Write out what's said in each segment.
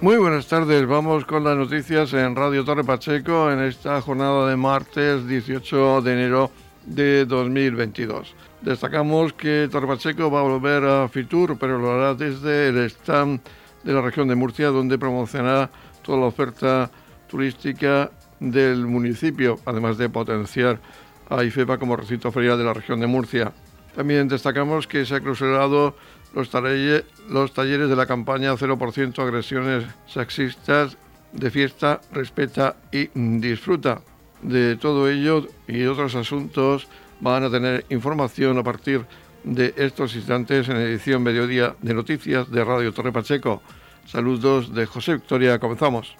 Muy buenas tardes, vamos con las noticias en Radio Torre Pacheco en esta jornada de martes 18 de enero de 2022. Destacamos que Torre Pacheco va a volver a Fitur, pero lo hará desde el stand de la región de Murcia, donde promocionará toda la oferta turística del municipio, además de potenciar a IFEPA como recinto ferial de la región de Murcia. También destacamos que se ha clausurado los, los talleres de la campaña 0% agresiones sexistas de fiesta, respeta y disfruta. De todo ello y otros asuntos van a tener información a partir de estos instantes en edición mediodía de noticias de Radio Torre Pacheco. Saludos de José Victoria, comenzamos.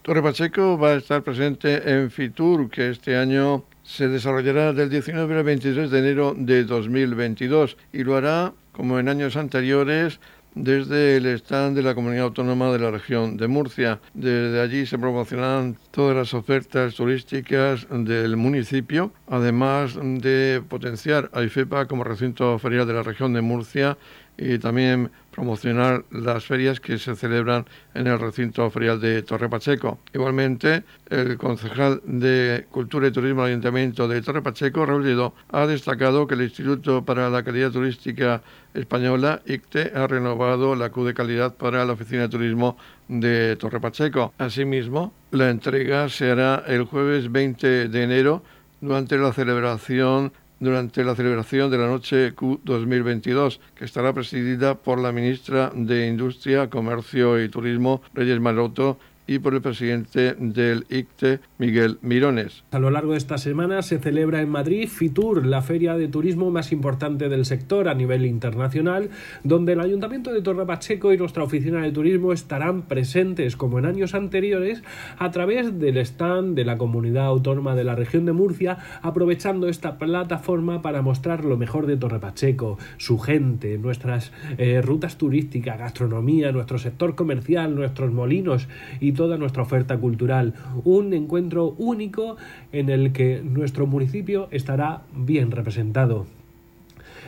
Torre Pacheco va a estar presente en Fitur, que este año se desarrollará del 19 al 23 de enero de 2022 y lo hará, como en años anteriores, desde el stand de la Comunidad Autónoma de la región de Murcia. Desde allí se promocionarán todas las ofertas turísticas del municipio, además de potenciar a IFEPA como recinto ferial de la región de Murcia y también promocionar las ferias que se celebran en el recinto ferial de Torre Pacheco. Igualmente, el concejal de Cultura y Turismo del Ayuntamiento de Torre Pacheco, Raúl ha destacado que el Instituto para la Calidad Turística Española, ICTE, ha renovado la Q de calidad para la Oficina de Turismo de Torre Pacheco. Asimismo, la entrega se hará el jueves 20 de enero durante la celebración durante la celebración de la Noche Q 2022, que estará presidida por la ministra de Industria, Comercio y Turismo, Reyes Maroto, y por el presidente del ICTE, Miguel Mirones. A lo largo de esta semana se celebra en Madrid FITUR, la feria de turismo más importante del sector a nivel internacional, donde el Ayuntamiento de Torre Pacheco y nuestra oficina de turismo estarán presentes como en años anteriores a través del stand de la comunidad autónoma de la región de Murcia, aprovechando esta plataforma para mostrar lo mejor de Torre Pacheco, su gente, nuestras eh, rutas turísticas, gastronomía, nuestro sector comercial, nuestros molinos y toda nuestra oferta cultural. Un encuentro único en el que nuestro municipio estará bien representado.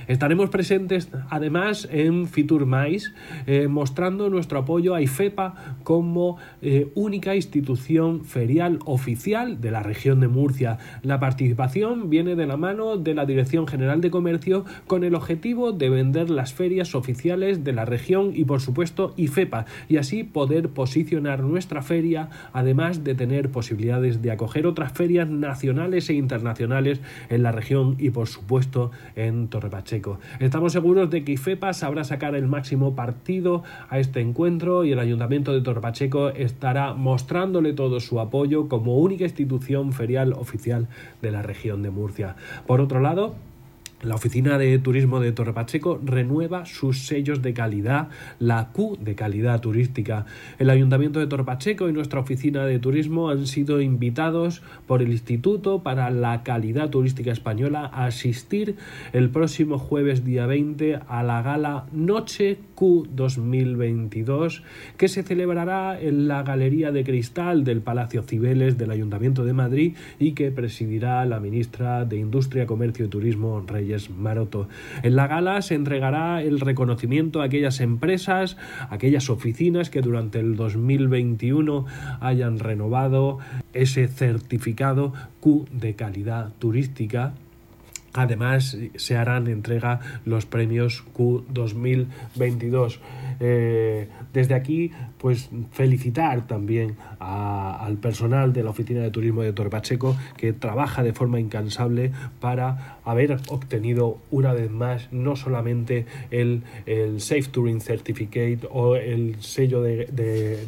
Estaremos presentes además en Fitur Mais, eh, mostrando nuestro apoyo a IFEPA como eh, única institución ferial oficial de la región de Murcia. La participación viene de la mano de la Dirección General de Comercio con el objetivo de vender las ferias oficiales de la región y por supuesto IFEPA y así poder posicionar nuestra feria además de tener posibilidades de acoger otras ferias nacionales e internacionales en la región y por supuesto en Estamos seguros de que IFEPA sabrá sacar el máximo partido a este encuentro y el Ayuntamiento de Torpacheco estará mostrándole todo su apoyo como única institución ferial oficial de la región de Murcia. Por otro lado, la Oficina de Turismo de Torre Pacheco renueva sus sellos de calidad, la Q de calidad turística. El Ayuntamiento de Torre Pacheco y nuestra Oficina de Turismo han sido invitados por el Instituto para la Calidad Turística Española a asistir el próximo jueves día 20 a la gala Noche Q 2022 que se celebrará en la Galería de Cristal del Palacio Cibeles del Ayuntamiento de Madrid y que presidirá la ministra de Industria, Comercio y Turismo, Rey Maroto. En la gala se entregará el reconocimiento a aquellas empresas, aquellas oficinas que durante el 2021 hayan renovado ese certificado Q de calidad turística Además, se harán entrega los premios Q 2022. Eh, desde aquí, pues felicitar también al personal de la Oficina de Turismo de Torre Pacheco que trabaja de forma incansable para haber obtenido una vez más no solamente el, Safe Touring Certificate o el sello de,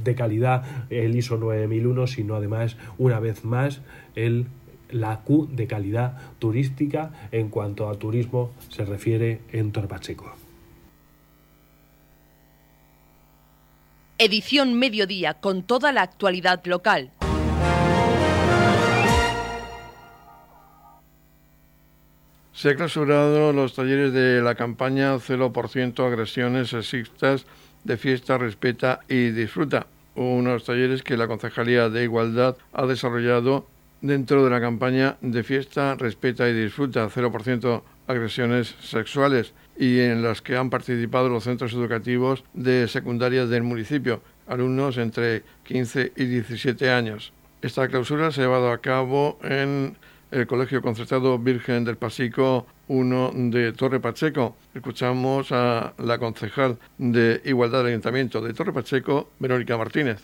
de calidad, el ISO 9001, sino además una vez más el la Q de calidad turística en cuanto a turismo se refiere en Torpacheco. Edición Mediodía con toda la actualidad local. Se han clausurado los talleres de la campaña 0% agresiones sexistas de fiesta, respeta y disfruta. Unos talleres que la Concejalía de Igualdad ha desarrollado dentro de la campaña de fiesta, respeta y disfruta 0% agresiones sexuales y en las que han participado los centros educativos de secundaria del municipio, alumnos entre 15 y 17 años. Esta clausura se ha llevado a cabo en el Colegio Concertado Virgen del Pasico 1 de Torre Pacheco. Escuchamos a la concejal de Igualdad del Ayuntamiento de Torre Pacheco, Verónica Martínez.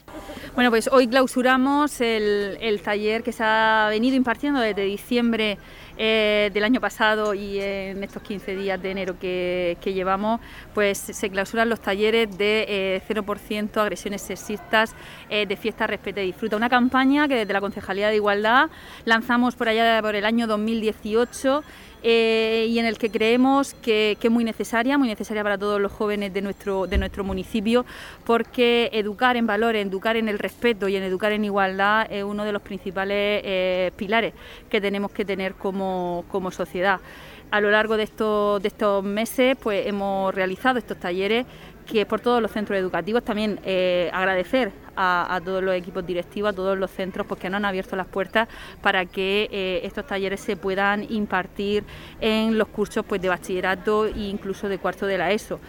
Bueno, pues hoy clausuramos el, taller que se ha venido impartiendo desde diciembre eh, del año pasado y en estos 15 días de enero que, llevamos, pues se clausuran los talleres de 0% eh, agresiones sexistas eh, de fiesta, respeta y disfruta. Una campaña que desde la Concejalía de Igualdad lanzamos por allá por el año 2018 eh, y en el que creemos que, es muy necesaria, muy necesaria para todos los jóvenes de nuestro, de nuestro municipio, porque educar en valores, educar en el respeto y en educar en igualdad es uno de los principales eh, pilares que tenemos que tener como, como sociedad. A lo largo de estos, de estos meses pues, hemos realizado estos talleres que por todos los centros educativos también eh, agradecer a, todos los equipos directivos, a todos los centros, porque nos han abierto las puertas para que eh, estos talleres se puedan impartir en los cursos pues, de bachillerato e incluso de cuarto de la ESO.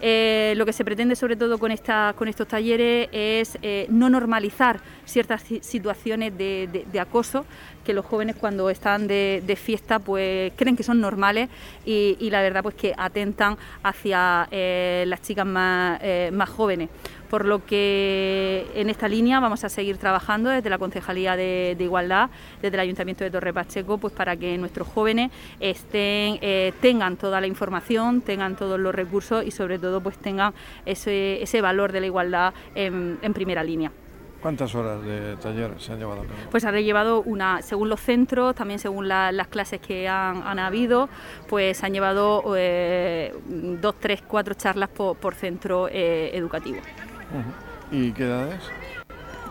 Eh, lo que se pretende sobre todo con, estos talleres es no normalizar ciertas situaciones de, acoso que los jóvenes cuando están de, fiesta pues creen que son normales y, la verdad pues que atentan hacia las chicas más jóvenes por lo que en esta línea vamos a seguir trabajando desde la Concejalía de, Igualdad, desde el Ayuntamiento de Torre Pacheco, pues para que nuestros jóvenes estén, eh, tengan toda la información, tengan todos los recursos y sobre todo pues tengan ese, valor de la igualdad en, primera línea. ¿Cuántas horas de taller se han llevado? Pues han llevado una, según los centros, también según las clases que han, habido, pues han llevado eh, dos, tres, cuatro charlas por, centro eh, educativo. ¿Y qué edades?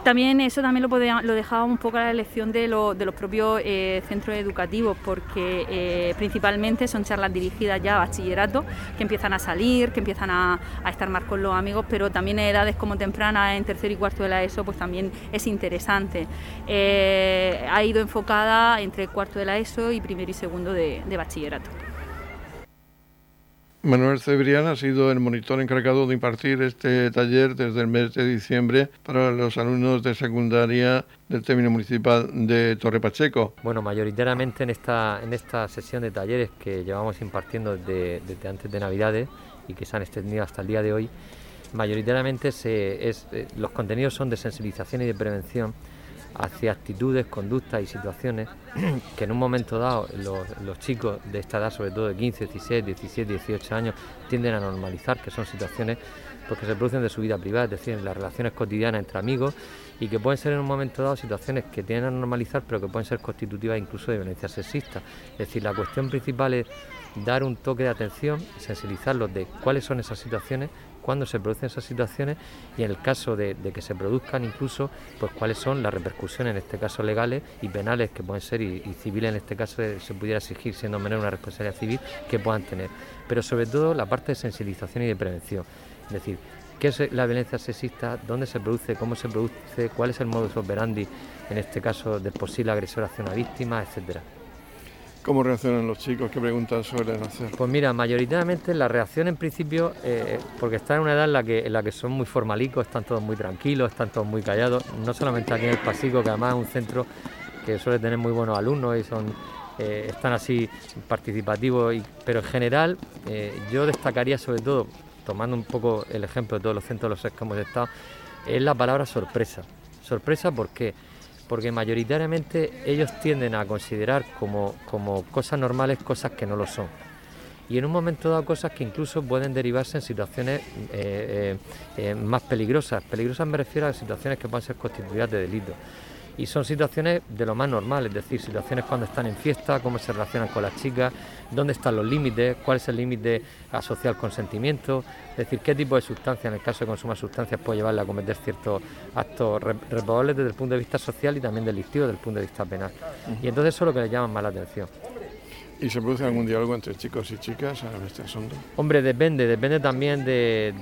También eso también lo, podía, lo dejaba un poco a la elección de, los propios eh, centros educativos, porque eh, principalmente son charlas dirigidas ya a bachillerato, que empiezan a salir, que empiezan a, estar más con los amigos, pero también en edades como tempranas, en tercer y cuarto de la ESO, pues también es interesante. Eh, ha ido enfocada entre cuarto de la ESO y primero y segundo de bachillerato. Manuel Cebrián ha sido el monitor encargado de impartir este taller desde el mes de diciembre para los alumnos de secundaria del término municipal de Torre Pacheco. Bueno, mayoritariamente en esta, en esta sesión de talleres que llevamos impartiendo desde, antes de Navidades y que se han extendido hasta el día de hoy, mayoritariamente eh, los contenidos son de sensibilización y de prevención hacia actitudes, conductas y situaciones que en un momento dado los, chicos de esta edad, sobre todo de 15, 16, 17, 18 años, tienden a normalizar, que son situaciones pues, se producen de su vida privada, es decir, en las relaciones cotidianas entre amigos y que pueden ser en un momento dado situaciones que tienden a normalizar, pero que pueden ser constitutivas incluso de violencia sexista. Es decir, la cuestión principal es dar un toque de atención, sensibilizarlos de cuáles son esas situaciones cuándo se producen esas situaciones y en el caso de, que se produzcan incluso, pues cuáles son las repercusiones, en este caso legales y penales que pueden ser y, civiles en este caso se pudiera exigir siendo menor una responsabilidad civil que puedan tener. Pero sobre todo la parte de sensibilización y de prevención. Es decir, qué es la violencia sexista, dónde se produce, cómo se produce, cuál es el modus operandi, en este caso del posible agresor hacia una víctima, etcétera. ¿Cómo reaccionan los chicos? ¿Qué preguntas suelen hacer? Pues mira, mayoritariamente la reacción en principio, eh, porque están en una edad en la, que, en la que son muy formalicos, están todos muy tranquilos, están todos muy callados, no solamente aquí en el Pasico, que además es un centro que suele tener muy buenos alumnos y son eh, están así participativos, pero en general eh, yo destacaría sobre todo, tomando un poco el ejemplo de todos los centros de los que hemos estado, es la palabra sorpresa. Sorpresa porque porque mayoritariamente ellos tienden a considerar como, cosas normales cosas que no lo son. Y en un momento dado cosas que incluso pueden derivarse en situaciones eh, eh, eh, más peligrosas. Peligrosas me refiero a situaciones que pueden ser constituidas de delito y son situaciones de lo más normal, es decir, situaciones cuando están en fiesta, cómo se relacionan con las chicas, dónde están los límites, cuál es el límite asociado al consentimiento, es decir, qué tipo de sustancia, en el caso de consumar sustancias, puede llevarle a cometer ciertos actos reprobables desde el punto de vista social y también delictivo desde el punto de vista penal. Y entonces eso es lo que le llama más la atención. ¿Y se produce algún diálogo entre chicos y chicas en este asunto? Hombre, depende, depende también del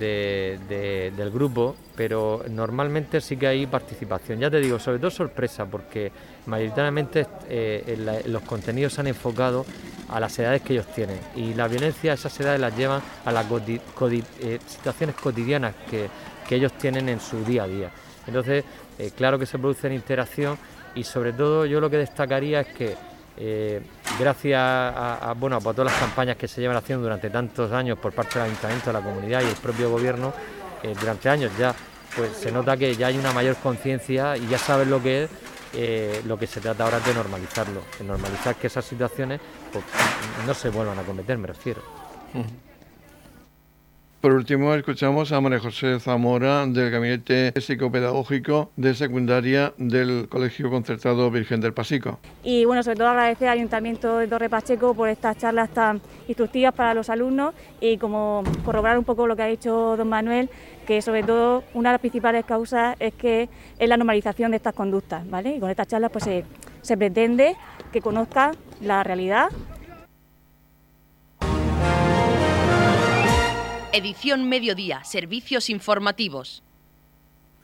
grupo, pero normalmente sí que hay participación. Ya te digo, sobre todo sorpresa, porque mayoritariamente eh, los contenidos se han enfocado a las edades que ellos tienen. Y la violencia, esas edades las llevan a las eh, situaciones cotidianas que, ellos tienen en su día a día. Entonces, eh, claro que se produce en interacción y sobre todo yo lo que destacaría es que gracias a, bueno, a todas las campañas que se llevan haciendo durante tantos años por parte del ayuntamiento, de la comunidad y el propio gobierno, durante años ya, pues se nota que ya hay una mayor conciencia y ya saben lo que es eh, lo que se trata ahora es de normalizarlo, de normalizar que esas situaciones pues, no se vuelvan a cometer, me refiero. Por último, escuchamos a María José Zamora del Gabinete Psicopedagógico de Secundaria del Colegio Concertado Virgen del Pasico. Y bueno, sobre todo agradecer al Ayuntamiento de Torre Pacheco por estas charlas tan instructivas para los alumnos y como corroborar un poco lo que ha dicho don Manuel, que sobre todo una de las principales causas es que es la normalización de estas conductas, ¿vale? Y con estas charlas pues se, se pretende que conozcan la realidad Edición Mediodía, Servicios Informativos.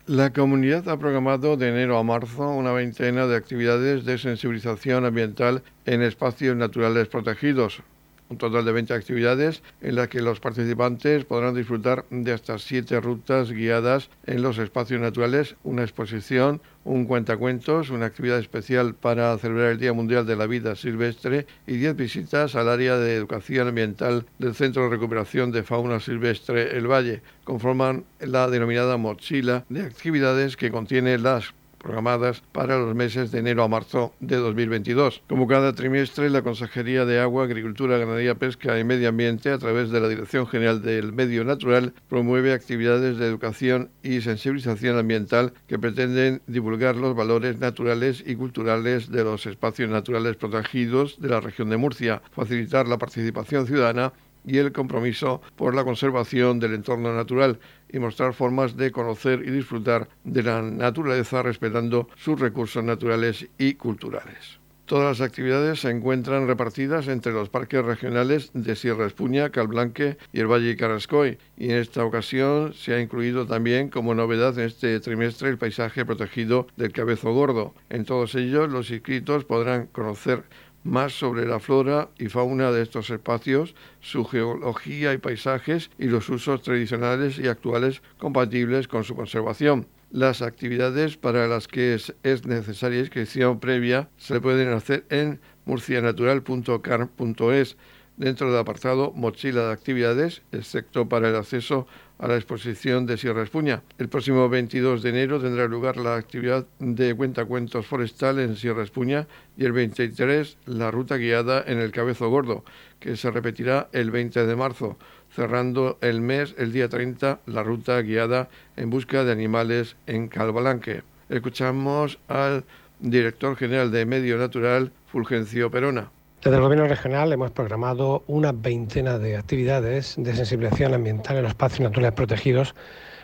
La comunidad ha programado de enero a marzo una veintena de actividades de sensibilización ambiental en espacios naturales protegidos, un total de 20 actividades en las que los participantes podrán disfrutar de hasta siete rutas guiadas en los espacios naturales, una exposición, un cuentacuentos, una actividad especial para celebrar el Día Mundial de la Vida Silvestre y 10 visitas al área de educación ambiental del Centro de Recuperación de Fauna Silvestre El Valle. Conforman la denominada mochila de actividades que contiene las programadas para los meses de enero a marzo de 2022. Como cada trimestre, la Consejería de Agua, Agricultura, Ganadería, Pesca y Medio Ambiente, a través de la Dirección General del Medio Natural, promueve actividades de educación y sensibilización ambiental que pretenden divulgar los valores naturales y culturales de los espacios naturales protegidos de la región de Murcia, facilitar la participación ciudadana y el compromiso por la conservación del entorno natural y mostrar formas de conocer y disfrutar de la naturaleza respetando sus recursos naturales y culturales. Todas las actividades se encuentran repartidas entre los parques regionales de Sierra Espuña, Calblanque y el Valle Carrascoy, y en esta ocasión se ha incluido también como novedad en este trimestre el paisaje protegido del Cabezo Gordo. En todos ellos los inscritos podrán conocer más sobre la flora y fauna de estos espacios, su geología y paisajes y los usos tradicionales y actuales compatibles con su conservación. Las actividades para las que es, necesaria inscripción previa se pueden hacer en murcianatural.car.es dentro del apartado Mochila de actividades, excepto para el acceso a la exposición de Sierra Espuña. El próximo 22 de enero tendrá lugar la actividad de cuentacuentos forestal en Sierra Espuña y el 23 la ruta guiada en el Cabezo Gordo, que se repetirá el 20 de marzo, cerrando el mes el día 30 la ruta guiada en busca de animales en Calbalanque. Escuchamos al director general de Medio Natural, Fulgencio Perona. Desde el Gobierno regional hemos programado una veintena de actividades de sensibilización ambiental en los espacios naturales protegidos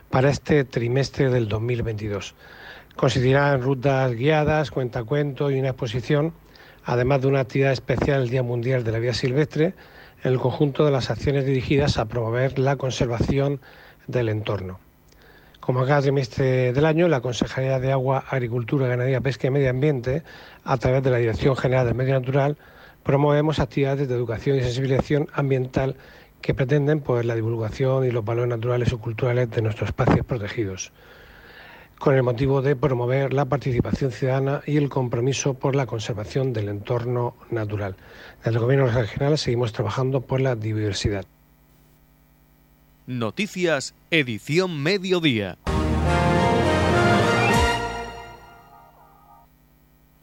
para este trimestre del 2022. Consistirá en rutas guiadas, cuentacuentos y una exposición, además de una actividad especial el Día Mundial de la Vida Silvestre, en el conjunto de las acciones dirigidas a promover la conservación del entorno. Como cada trimestre del año, la Consejería de Agua, Agricultura, Ganadería, Pesca y Medio Ambiente, a través de la Dirección General del Medio Natural, promovemos actividades de educación y sensibilización ambiental que pretenden pues, la divulgación y los valores naturales o culturales de nuestros espacios protegidos, con el motivo de promover la participación ciudadana y el compromiso por la conservación del entorno natural. Desde el Gobierno regional seguimos trabajando por la biodiversidad. Noticias, edición mediodía.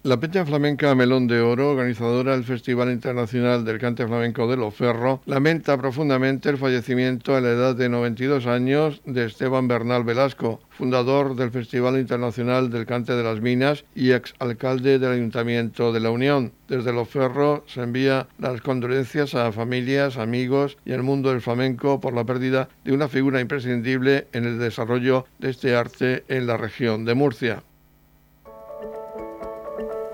La Peña Flamenca Melón de Oro, organizadora del Festival Internacional del Cante Flamenco de Loferro, lamenta profundamente el fallecimiento a la edad de 92 años de Esteban Bernal Velasco, fundador del Festival Internacional del Cante de las Minas y exalcalde del Ayuntamiento de la Unión. Desde Loferro se envía las condolencias a familias, amigos y al mundo del flamenco por la pérdida de una figura imprescindible en el desarrollo de este arte en la región de Murcia.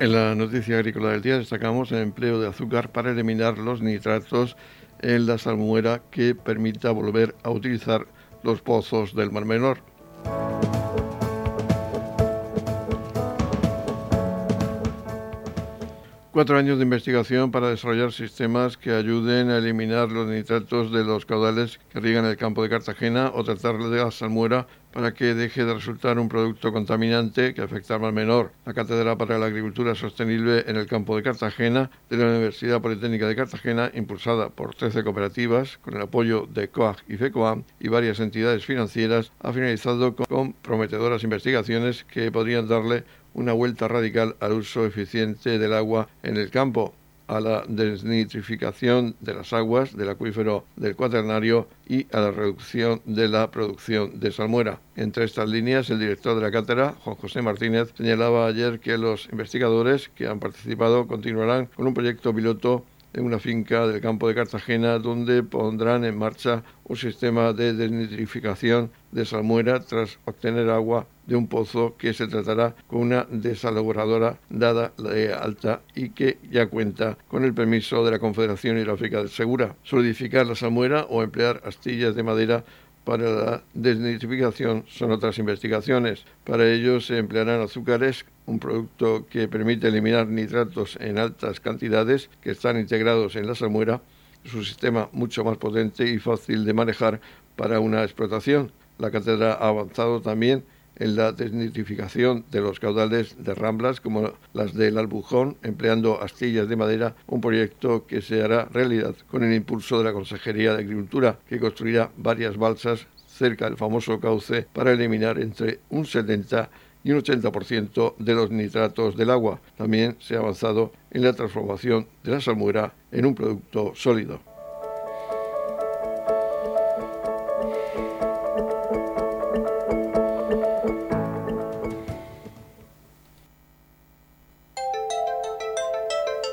En la noticia agrícola del día destacamos el empleo de azúcar para eliminar los nitratos en la salmuera que permita volver a utilizar los pozos del Mar Menor. Cuatro años de investigación para desarrollar sistemas que ayuden a eliminar los nitratos de los caudales que riegan el campo de Cartagena o tratar la salmuera para que deje de resultar un producto contaminante que afecta al menor. La Cátedra para la Agricultura Sostenible en el campo de Cartagena de la Universidad Politécnica de Cartagena, impulsada por 13 cooperativas con el apoyo de COAG y FECOAM y varias entidades financieras, ha finalizado con prometedoras investigaciones que podrían darle una vuelta radical al uso eficiente del agua en el campo, a la desnitrificación de las aguas del acuífero del cuaternario y a la reducción de la producción de salmuera. Entre estas líneas, el director de la cátedra, Juan José Martínez, señalaba ayer que los investigadores que han participado continuarán con un proyecto piloto en una finca del campo de Cartagena donde pondrán en marcha un sistema de desnitrificación de salmuera tras obtener agua de un pozo que se tratará con una desalaboradora dada de alta y que ya cuenta con el permiso de la Confederación Hidrográfica del Segura. Solidificar la salmuera o emplear astillas de madera para la desnitrificación son otras investigaciones. Para ello se emplearán azúcares, un producto que permite eliminar nitratos en altas cantidades que están integrados en la salmuera. Es un sistema mucho más potente y fácil de manejar para una explotación. La cátedra ha avanzado también en la desnitrificación de los caudales de ramblas como las del Albujón, empleando astillas de madera, un proyecto que se hará realidad con el impulso de la Consejería de Agricultura, que construirá varias balsas cerca del famoso cauce para eliminar entre un 70 y un 80% de los nitratos del agua. También se ha avanzado en la transformación de la salmuera en un producto sólido.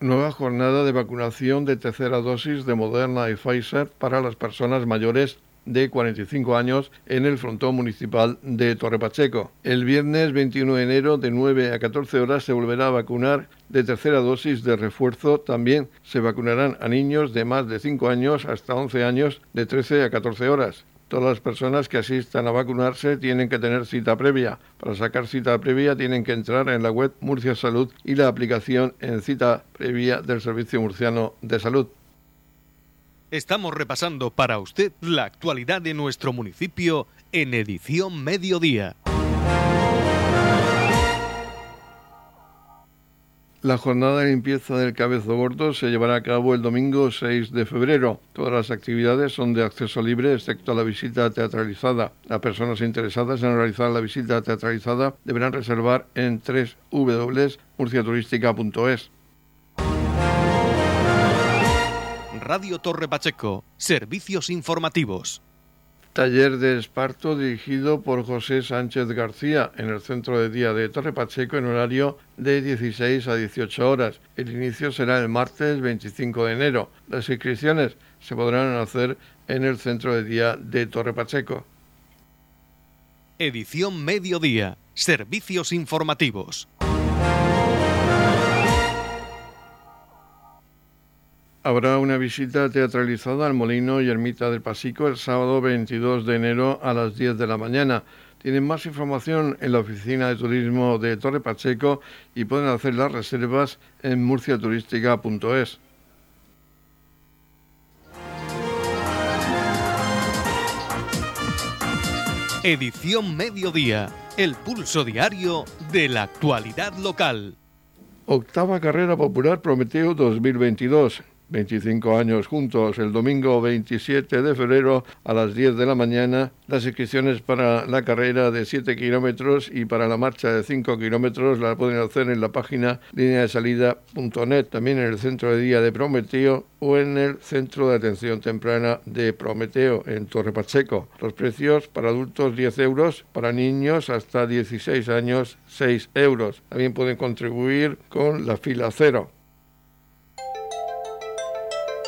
Nueva jornada de vacunación de tercera dosis de Moderna y Pfizer para las personas mayores de 45 años en el frontón municipal de Torre Pacheco. El viernes 21 de enero de 9 a 14 horas se volverá a vacunar de tercera dosis de refuerzo. También se vacunarán a niños de más de 5 años hasta 11 años de 13 a 14 horas. Todas las personas que asistan a vacunarse tienen que tener cita previa. Para sacar cita previa tienen que entrar en la web Murcia Salud y la aplicación en cita previa del Servicio Murciano de Salud. Estamos repasando para usted la actualidad de nuestro municipio en edición mediodía. La jornada de limpieza del Cabezo Gordo se llevará a cabo el domingo 6 de febrero. Todas las actividades son de acceso libre, excepto la visita teatralizada. Las personas interesadas en realizar la visita teatralizada deberán reservar en www.murciaturística.es. Radio Torre Pacheco, servicios informativos. Taller de esparto dirigido por José Sánchez García en el centro de día de Torre Pacheco en horario de 16 a 18 horas. El inicio será el martes 25 de enero. Las inscripciones se podrán hacer en el centro de día de Torre Pacheco. Edición Mediodía. Servicios informativos. Habrá una visita teatralizada al Molino y Ermita del Pasico el sábado 22 de enero a las 10 de la mañana. Tienen más información en la oficina de turismo de Torre Pacheco y pueden hacer las reservas en murciaturística.es. Edición Mediodía, el pulso diario de la actualidad local. Octava carrera popular Prometeo 2022. 25 años juntos, el domingo 27 de febrero a las 10 de la mañana, las inscripciones para la carrera de 7 kilómetros y para la marcha de 5 kilómetros la pueden hacer en la página línea también en el centro de día de Prometeo o en el centro de atención temprana de Prometeo en Torre Pacheco. Los precios para adultos 10 euros, para niños hasta 16 años 6 euros. También pueden contribuir con la fila cero.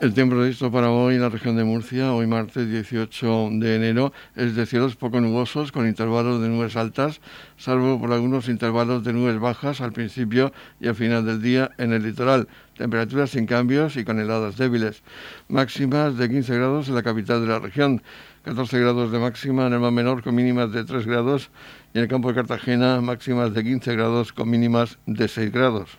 El tiempo previsto para hoy en la región de Murcia, hoy martes 18 de enero, es de cielos poco nubosos con intervalos de nubes altas, salvo por algunos intervalos de nubes bajas al principio y al final del día en el litoral. Temperaturas sin cambios y con heladas débiles. Máximas de 15 grados en la capital de la región, 14 grados de máxima en el mar menor con mínimas de 3 grados y en el campo de Cartagena máximas de 15 grados con mínimas de 6 grados.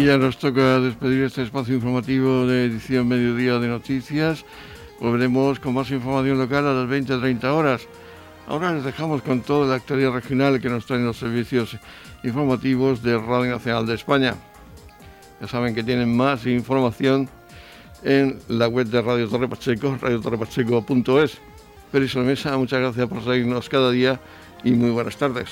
Y ya nos toca despedir este espacio informativo de edición Mediodía de Noticias. Volveremos con más información local a las 20-30 horas. Ahora les dejamos con toda la actualidad regional que nos traen los servicios informativos de Radio Nacional de España. Ya saben que tienen más información en la web de Radio Torre Pacheco, radiotorrepacheco.es. Feliz Mesa, muchas gracias por seguirnos cada día y muy buenas tardes.